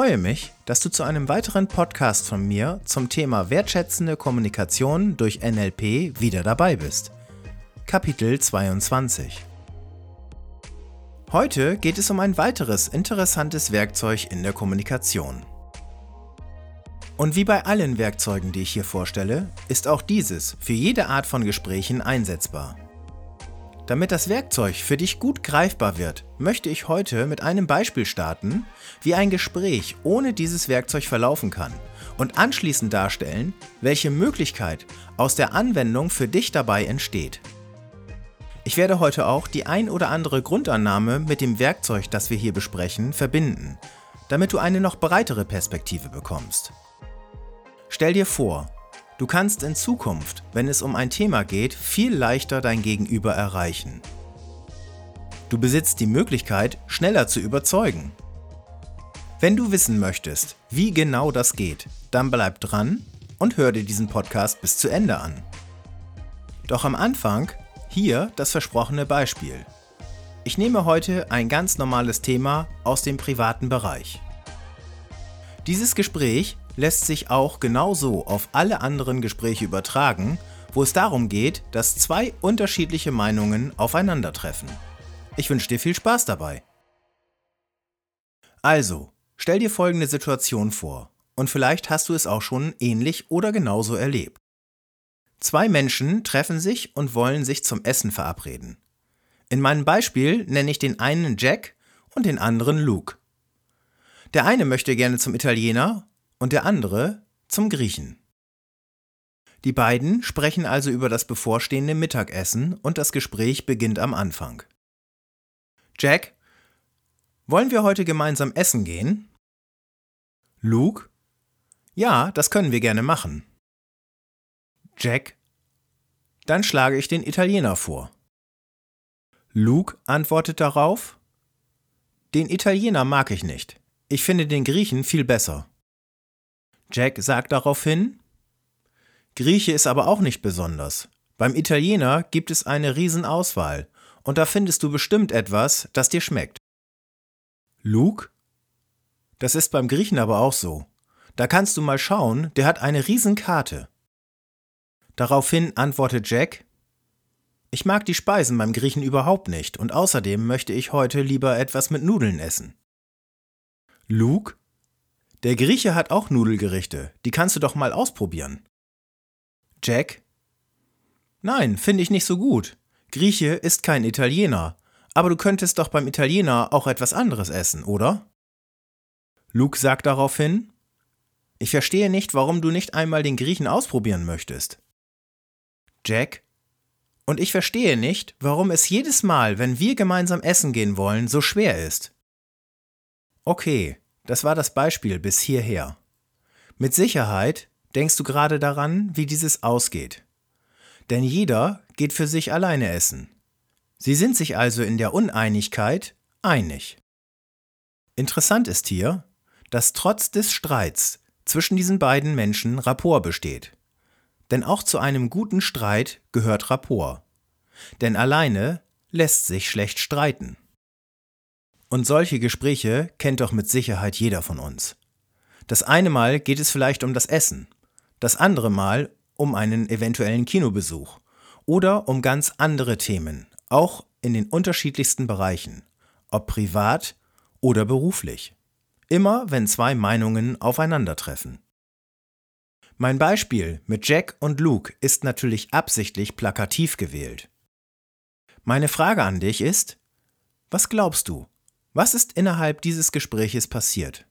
freue mich, dass du zu einem weiteren Podcast von mir zum Thema wertschätzende Kommunikation durch NLP wieder dabei bist. Kapitel 22 Heute geht es um ein weiteres interessantes Werkzeug in der Kommunikation. Und wie bei allen Werkzeugen, die ich hier vorstelle, ist auch dieses für jede Art von Gesprächen einsetzbar. Damit das Werkzeug für dich gut greifbar wird, möchte ich heute mit einem Beispiel starten, wie ein Gespräch ohne dieses Werkzeug verlaufen kann und anschließend darstellen, welche Möglichkeit aus der Anwendung für dich dabei entsteht. Ich werde heute auch die ein oder andere Grundannahme mit dem Werkzeug, das wir hier besprechen, verbinden, damit du eine noch breitere Perspektive bekommst. Stell dir vor, Du kannst in Zukunft, wenn es um ein Thema geht, viel leichter dein Gegenüber erreichen. Du besitzt die Möglichkeit, schneller zu überzeugen. Wenn du wissen möchtest, wie genau das geht, dann bleib dran und hör dir diesen Podcast bis zu Ende an. Doch am Anfang hier das versprochene Beispiel. Ich nehme heute ein ganz normales Thema aus dem privaten Bereich. Dieses Gespräch lässt sich auch genauso auf alle anderen Gespräche übertragen, wo es darum geht, dass zwei unterschiedliche Meinungen aufeinandertreffen. Ich wünsche dir viel Spaß dabei. Also, stell dir folgende Situation vor, und vielleicht hast du es auch schon ähnlich oder genauso erlebt. Zwei Menschen treffen sich und wollen sich zum Essen verabreden. In meinem Beispiel nenne ich den einen Jack und den anderen Luke. Der eine möchte gerne zum Italiener und der andere zum Griechen. Die beiden sprechen also über das bevorstehende Mittagessen und das Gespräch beginnt am Anfang. Jack, wollen wir heute gemeinsam essen gehen? Luke, ja, das können wir gerne machen. Jack, dann schlage ich den Italiener vor. Luke antwortet darauf, den Italiener mag ich nicht. Ich finde den Griechen viel besser. Jack sagt daraufhin, Grieche ist aber auch nicht besonders. Beim Italiener gibt es eine Riesenauswahl und da findest du bestimmt etwas, das dir schmeckt. Luke? Das ist beim Griechen aber auch so. Da kannst du mal schauen, der hat eine Riesenkarte. Daraufhin antwortet Jack, ich mag die Speisen beim Griechen überhaupt nicht und außerdem möchte ich heute lieber etwas mit Nudeln essen. Luke? Der Grieche hat auch Nudelgerichte, die kannst du doch mal ausprobieren. Jack? Nein, finde ich nicht so gut. Grieche ist kein Italiener, aber du könntest doch beim Italiener auch etwas anderes essen, oder? Luke sagt daraufhin, ich verstehe nicht, warum du nicht einmal den Griechen ausprobieren möchtest. Jack? Und ich verstehe nicht, warum es jedes Mal, wenn wir gemeinsam essen gehen wollen, so schwer ist. Okay, das war das Beispiel bis hierher. Mit Sicherheit denkst du gerade daran, wie dieses ausgeht. Denn jeder geht für sich alleine essen. Sie sind sich also in der Uneinigkeit einig. Interessant ist hier, dass trotz des Streits zwischen diesen beiden Menschen Rapport besteht. Denn auch zu einem guten Streit gehört Rapport. Denn alleine lässt sich schlecht streiten. Und solche Gespräche kennt doch mit Sicherheit jeder von uns. Das eine Mal geht es vielleicht um das Essen, das andere Mal um einen eventuellen Kinobesuch oder um ganz andere Themen, auch in den unterschiedlichsten Bereichen, ob privat oder beruflich. Immer wenn zwei Meinungen aufeinandertreffen. Mein Beispiel mit Jack und Luke ist natürlich absichtlich plakativ gewählt. Meine Frage an dich ist, was glaubst du, was ist innerhalb dieses Gespräches passiert?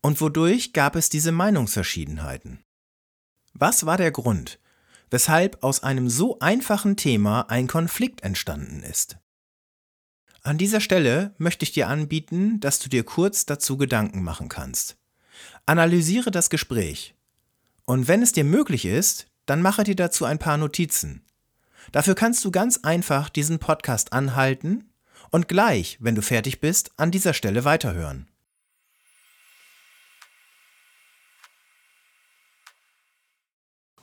Und wodurch gab es diese Meinungsverschiedenheiten? Was war der Grund, weshalb aus einem so einfachen Thema ein Konflikt entstanden ist? An dieser Stelle möchte ich dir anbieten, dass du dir kurz dazu Gedanken machen kannst. Analysiere das Gespräch. Und wenn es dir möglich ist, dann mache dir dazu ein paar Notizen. Dafür kannst du ganz einfach diesen Podcast anhalten und gleich, wenn du fertig bist, an dieser Stelle weiterhören.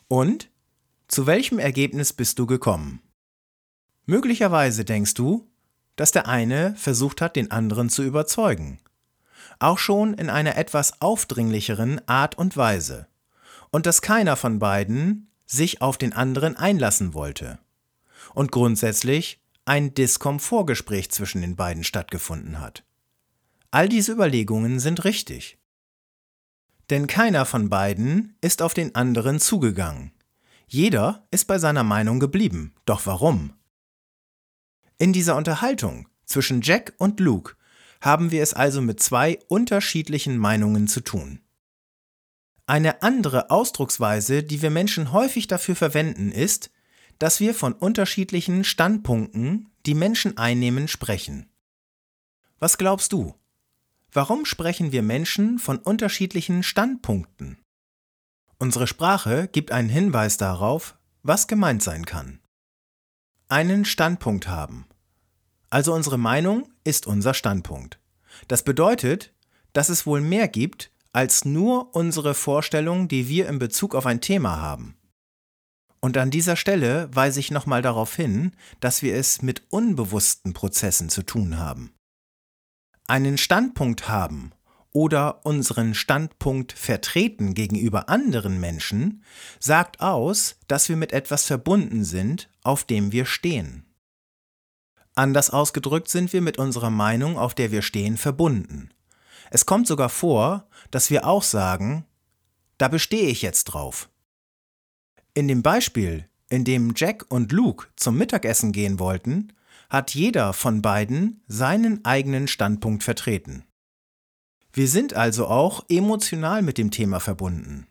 Und? Zu welchem Ergebnis bist du gekommen? Möglicherweise denkst du, dass der eine versucht hat, den anderen zu überzeugen. auch schon in einer etwas aufdringlicheren Art und Weise, und dass keiner von beiden sich auf den anderen einlassen wollte. Und grundsätzlich ein Diskomfortgespräch zwischen den beiden stattgefunden hat. All diese Überlegungen sind richtig. Denn keiner von beiden ist auf den anderen zugegangen. Jeder ist bei seiner Meinung geblieben. Doch warum? In dieser Unterhaltung zwischen Jack und Luke haben wir es also mit zwei unterschiedlichen Meinungen zu tun. Eine andere Ausdrucksweise, die wir Menschen häufig dafür verwenden, ist, dass wir von unterschiedlichen Standpunkten, die Menschen einnehmen, sprechen. Was glaubst du? Warum sprechen wir Menschen von unterschiedlichen Standpunkten? Unsere Sprache gibt einen Hinweis darauf, was gemeint sein kann. Einen Standpunkt haben. Also unsere Meinung ist unser Standpunkt. Das bedeutet, dass es wohl mehr gibt als nur unsere Vorstellung, die wir in Bezug auf ein Thema haben. Und an dieser Stelle weise ich nochmal darauf hin, dass wir es mit unbewussten Prozessen zu tun haben. Einen Standpunkt haben oder unseren Standpunkt vertreten gegenüber anderen Menschen sagt aus, dass wir mit etwas verbunden sind, auf dem wir stehen. Anders ausgedrückt sind wir mit unserer Meinung, auf der wir stehen, verbunden. Es kommt sogar vor, dass wir auch sagen, da bestehe ich jetzt drauf. In dem Beispiel, in dem Jack und Luke zum Mittagessen gehen wollten, hat jeder von beiden seinen eigenen Standpunkt vertreten. Wir sind also auch emotional mit dem Thema verbunden.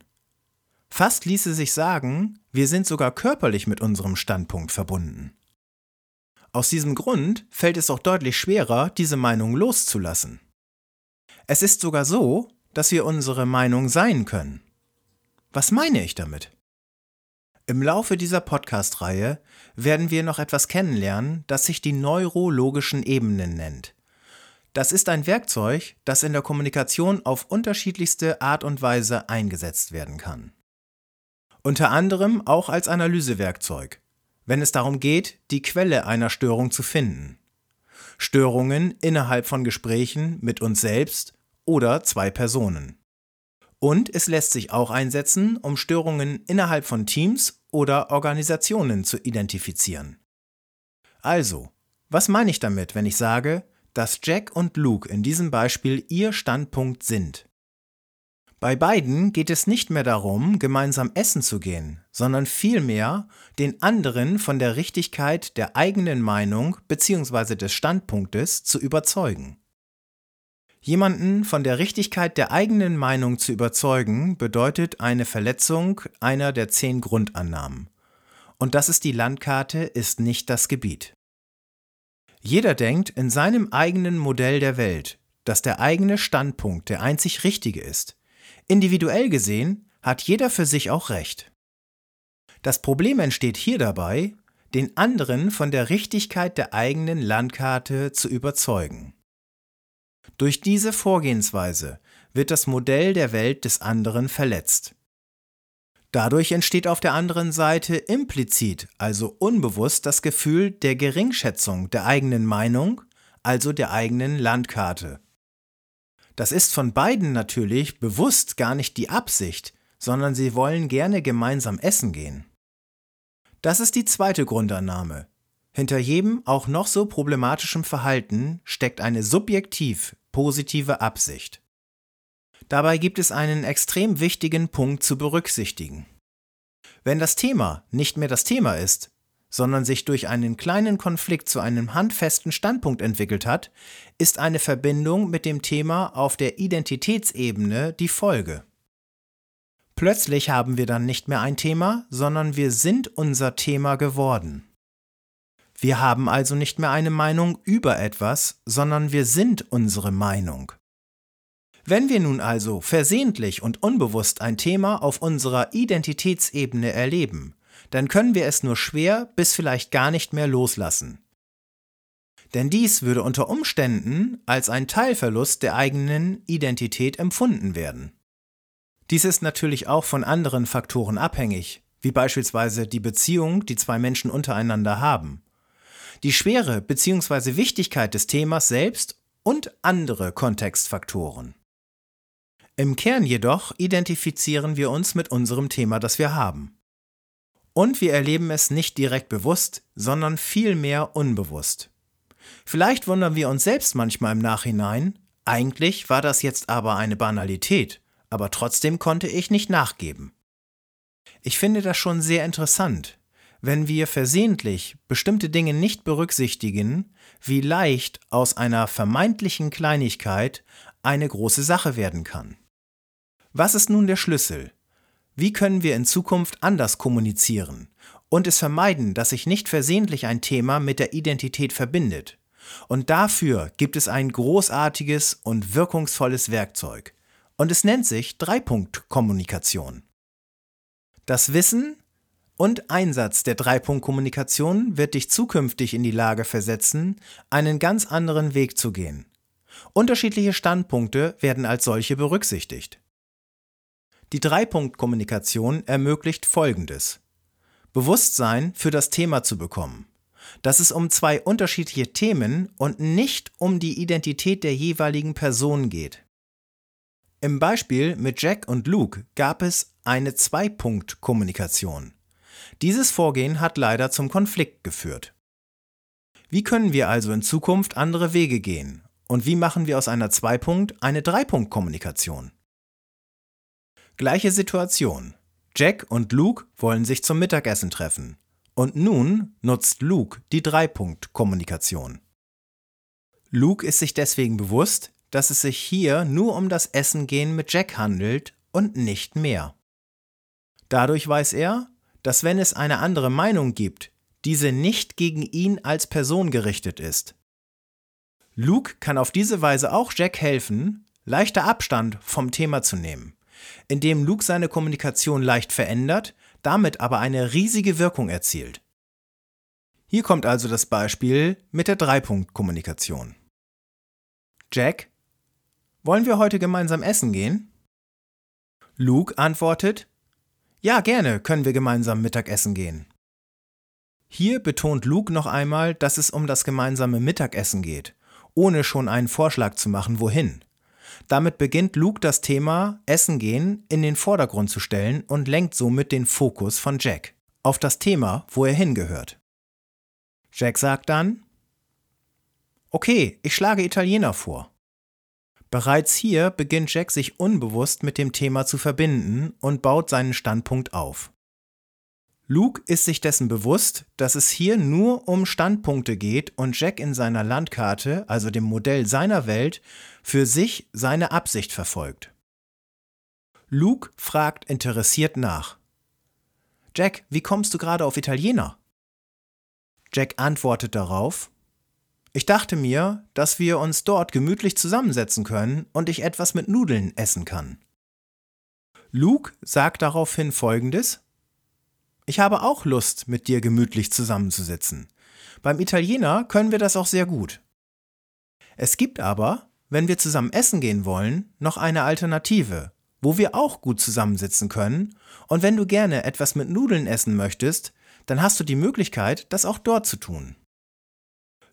Fast ließe sich sagen, wir sind sogar körperlich mit unserem Standpunkt verbunden. Aus diesem Grund fällt es auch deutlich schwerer, diese Meinung loszulassen. Es ist sogar so, dass wir unsere Meinung sein können. Was meine ich damit? Im Laufe dieser Podcast-Reihe werden wir noch etwas kennenlernen, das sich die neurologischen Ebenen nennt. Das ist ein Werkzeug, das in der Kommunikation auf unterschiedlichste Art und Weise eingesetzt werden kann. Unter anderem auch als Analysewerkzeug, wenn es darum geht, die Quelle einer Störung zu finden. Störungen innerhalb von Gesprächen mit uns selbst oder zwei Personen. Und es lässt sich auch einsetzen, um Störungen innerhalb von Teams oder Organisationen zu identifizieren. Also, was meine ich damit, wenn ich sage, dass Jack und Luke in diesem Beispiel ihr Standpunkt sind? Bei beiden geht es nicht mehr darum, gemeinsam essen zu gehen, sondern vielmehr den anderen von der Richtigkeit der eigenen Meinung bzw. des Standpunktes zu überzeugen. Jemanden von der Richtigkeit der eigenen Meinung zu überzeugen, bedeutet eine Verletzung einer der zehn Grundannahmen. Und das ist die Landkarte, ist nicht das Gebiet. Jeder denkt in seinem eigenen Modell der Welt, dass der eigene Standpunkt der einzig richtige ist Individuell gesehen hat jeder für sich auch Recht. Das Problem entsteht hier dabei, den anderen von der Richtigkeit der eigenen Landkarte zu überzeugen. Durch diese Vorgehensweise wird das Modell der Welt des anderen verletzt. Dadurch entsteht auf der anderen Seite implizit, also unbewusst, das Gefühl der Geringschätzung der eigenen Meinung, also der eigenen Landkarte. Das ist von beiden natürlich bewusst gar nicht die Absicht, sondern sie wollen gerne gemeinsam essen gehen. Das ist die zweite Grundannahme. Hinter jedem auch noch so problematischem Verhalten steckt eine subjektiv positive Absicht. Dabei gibt es einen extrem wichtigen Punkt zu berücksichtigen. Wenn das Thema nicht mehr das Thema ist, sondern sich durch einen kleinen Konflikt zu einem handfesten Standpunkt entwickelt hat, ist eine Verbindung mit dem Thema auf der Identitätsebene die Folge. Plötzlich haben wir dann nicht mehr ein Thema, sondern wir sind unser Thema geworden. Wir haben also nicht mehr eine Meinung über etwas, sondern wir sind unsere Meinung. Wenn wir nun also versehentlich und unbewusst ein Thema auf unserer Identitätsebene erleben, dann können wir es nur schwer bis vielleicht gar nicht mehr loslassen. Denn dies würde unter Umständen als ein Teilverlust der eigenen Identität empfunden werden. Dies ist natürlich auch von anderen Faktoren abhängig, wie beispielsweise die Beziehung, die zwei Menschen untereinander haben, die Schwere bzw. Wichtigkeit des Themas selbst und andere Kontextfaktoren. Im Kern jedoch identifizieren wir uns mit unserem Thema, das wir haben. Und wir erleben es nicht direkt bewusst, sondern vielmehr unbewusst. Vielleicht wundern wir uns selbst manchmal im Nachhinein, eigentlich war das jetzt aber eine Banalität, aber trotzdem konnte ich nicht nachgeben. Ich finde das schon sehr interessant, wenn wir versehentlich bestimmte Dinge nicht berücksichtigen, wie leicht aus einer vermeintlichen Kleinigkeit eine große Sache werden kann. Was ist nun der Schlüssel? Wie können wir in Zukunft anders kommunizieren und es vermeiden, dass sich nicht versehentlich ein Thema mit der Identität verbindet? Und dafür gibt es ein großartiges und wirkungsvolles Werkzeug. Und es nennt sich Dreipunktkommunikation. Das Wissen und Einsatz der Dreipunktkommunikation wird dich zukünftig in die Lage versetzen, einen ganz anderen Weg zu gehen. Unterschiedliche Standpunkte werden als solche berücksichtigt. Die Dreipunktkommunikation ermöglicht Folgendes. Bewusstsein für das Thema zu bekommen. Dass es um zwei unterschiedliche Themen und nicht um die Identität der jeweiligen Person geht. Im Beispiel mit Jack und Luke gab es eine Zwei-Punkt-Kommunikation. Dieses Vorgehen hat leider zum Konflikt geführt. Wie können wir also in Zukunft andere Wege gehen? Und wie machen wir aus einer Zwei-Punkt eine Drei-Punkt-Kommunikation? Gleiche Situation. Jack und Luke wollen sich zum Mittagessen treffen. Und nun nutzt Luke die Drei-Punkt-Kommunikation. Luke ist sich deswegen bewusst, dass es sich hier nur um das Essen gehen mit Jack handelt und nicht mehr. Dadurch weiß er, dass wenn es eine andere Meinung gibt, diese nicht gegen ihn als Person gerichtet ist. Luke kann auf diese Weise auch Jack helfen, leichter Abstand vom Thema zu nehmen, indem Luke seine Kommunikation leicht verändert, damit aber eine riesige Wirkung erzielt. Hier kommt also das Beispiel mit der Dreipunkt-Kommunikation. Jack, wollen wir heute gemeinsam essen gehen? Luke antwortet, ja, gerne können wir gemeinsam Mittagessen gehen. Hier betont Luke noch einmal, dass es um das gemeinsame Mittagessen geht, ohne schon einen Vorschlag zu machen, wohin. Damit beginnt Luke das Thema Essen gehen in den Vordergrund zu stellen und lenkt somit den Fokus von Jack auf das Thema, wo er hingehört. Jack sagt dann, Okay, ich schlage Italiener vor. Bereits hier beginnt Jack sich unbewusst mit dem Thema zu verbinden und baut seinen Standpunkt auf. Luke ist sich dessen bewusst, dass es hier nur um Standpunkte geht und Jack in seiner Landkarte, also dem Modell seiner Welt, für sich seine Absicht verfolgt. Luke fragt interessiert nach. Jack, wie kommst du gerade auf Italiener? Jack antwortet darauf, ich dachte mir, dass wir uns dort gemütlich zusammensetzen können und ich etwas mit Nudeln essen kann. Luke sagt daraufhin folgendes: Ich habe auch Lust, mit dir gemütlich zusammenzusitzen. Beim Italiener können wir das auch sehr gut. Es gibt aber, wenn wir zusammen essen gehen wollen, noch eine Alternative, wo wir auch gut zusammensitzen können, und wenn du gerne etwas mit Nudeln essen möchtest, dann hast du die Möglichkeit, das auch dort zu tun.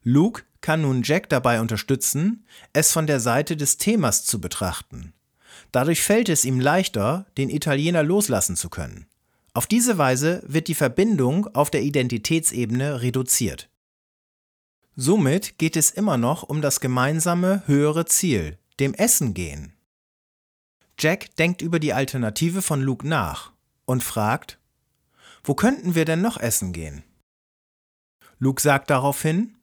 Luke kann nun Jack dabei unterstützen, es von der Seite des Themas zu betrachten. Dadurch fällt es ihm leichter, den Italiener loslassen zu können. Auf diese Weise wird die Verbindung auf der Identitätsebene reduziert. Somit geht es immer noch um das gemeinsame höhere Ziel, dem Essen gehen. Jack denkt über die Alternative von Luke nach und fragt, wo könnten wir denn noch essen gehen? Luke sagt daraufhin,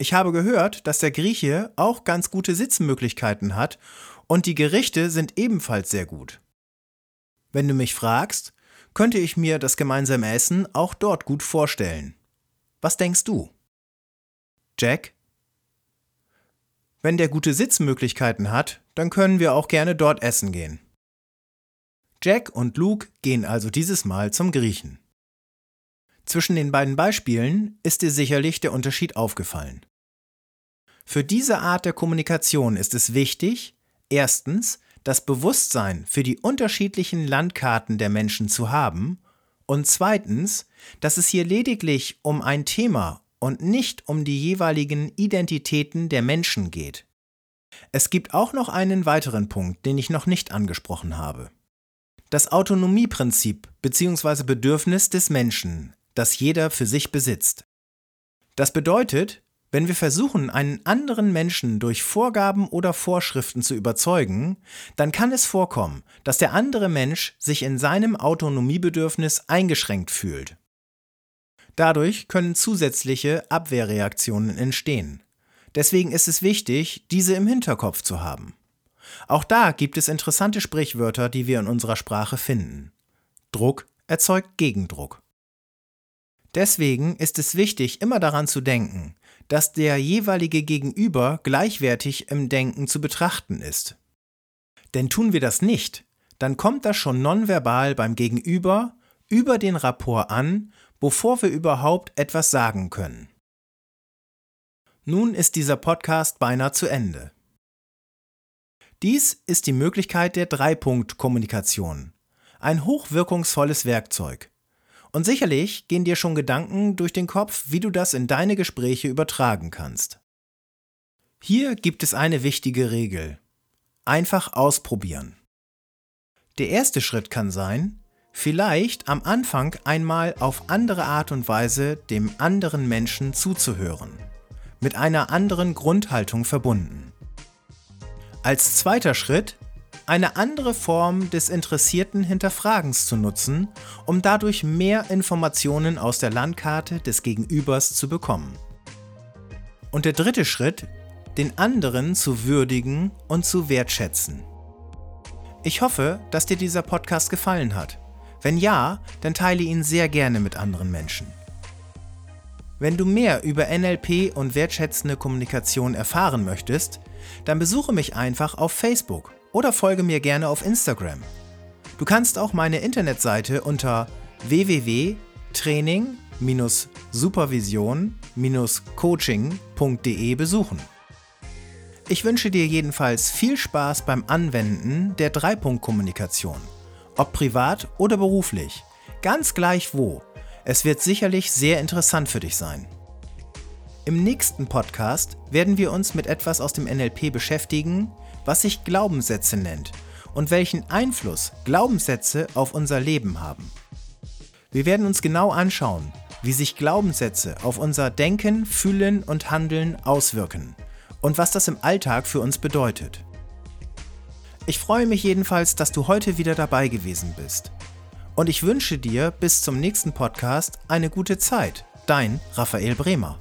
ich habe gehört, dass der Grieche auch ganz gute Sitzmöglichkeiten hat und die Gerichte sind ebenfalls sehr gut. Wenn du mich fragst, könnte ich mir das gemeinsame Essen auch dort gut vorstellen. Was denkst du? Jack? Wenn der gute Sitzmöglichkeiten hat, dann können wir auch gerne dort essen gehen. Jack und Luke gehen also dieses Mal zum Griechen. Zwischen den beiden Beispielen ist dir sicherlich der Unterschied aufgefallen. Für diese Art der Kommunikation ist es wichtig, erstens, das Bewusstsein für die unterschiedlichen Landkarten der Menschen zu haben und zweitens, dass es hier lediglich um ein Thema und nicht um die jeweiligen Identitäten der Menschen geht. Es gibt auch noch einen weiteren Punkt, den ich noch nicht angesprochen habe. Das Autonomieprinzip bzw. Bedürfnis des Menschen, das jeder für sich besitzt. Das bedeutet, wenn wir versuchen, einen anderen Menschen durch Vorgaben oder Vorschriften zu überzeugen, dann kann es vorkommen, dass der andere Mensch sich in seinem Autonomiebedürfnis eingeschränkt fühlt. Dadurch können zusätzliche Abwehrreaktionen entstehen. Deswegen ist es wichtig, diese im Hinterkopf zu haben. Auch da gibt es interessante Sprichwörter, die wir in unserer Sprache finden. Druck erzeugt Gegendruck. Deswegen ist es wichtig, immer daran zu denken, dass der jeweilige Gegenüber gleichwertig im Denken zu betrachten ist. Denn tun wir das nicht, dann kommt das schon nonverbal beim Gegenüber über den Rapport an, bevor wir überhaupt etwas sagen können. Nun ist dieser Podcast beinahe zu Ende. Dies ist die Möglichkeit der Dreipunkt-Kommunikation. Ein hochwirkungsvolles Werkzeug. Und sicherlich gehen dir schon Gedanken durch den Kopf, wie du das in deine Gespräche übertragen kannst. Hier gibt es eine wichtige Regel. Einfach ausprobieren. Der erste Schritt kann sein, vielleicht am Anfang einmal auf andere Art und Weise dem anderen Menschen zuzuhören, mit einer anderen Grundhaltung verbunden. Als zweiter Schritt eine andere Form des interessierten Hinterfragens zu nutzen, um dadurch mehr Informationen aus der Landkarte des Gegenübers zu bekommen. Und der dritte Schritt, den anderen zu würdigen und zu wertschätzen. Ich hoffe, dass dir dieser Podcast gefallen hat. Wenn ja, dann teile ihn sehr gerne mit anderen Menschen. Wenn du mehr über NLP und wertschätzende Kommunikation erfahren möchtest, dann besuche mich einfach auf Facebook oder folge mir gerne auf Instagram. Du kannst auch meine Internetseite unter www.training-supervision-coaching.de besuchen. Ich wünsche dir jedenfalls viel Spaß beim Anwenden der Dreipunktkommunikation, ob privat oder beruflich, ganz gleich wo. Es wird sicherlich sehr interessant für dich sein. Im nächsten Podcast werden wir uns mit etwas aus dem NLP beschäftigen, was sich Glaubenssätze nennt und welchen Einfluss Glaubenssätze auf unser Leben haben. Wir werden uns genau anschauen, wie sich Glaubenssätze auf unser Denken, Fühlen und Handeln auswirken und was das im Alltag für uns bedeutet. Ich freue mich jedenfalls, dass du heute wieder dabei gewesen bist. Und ich wünsche dir bis zum nächsten Podcast eine gute Zeit. Dein Raphael Bremer.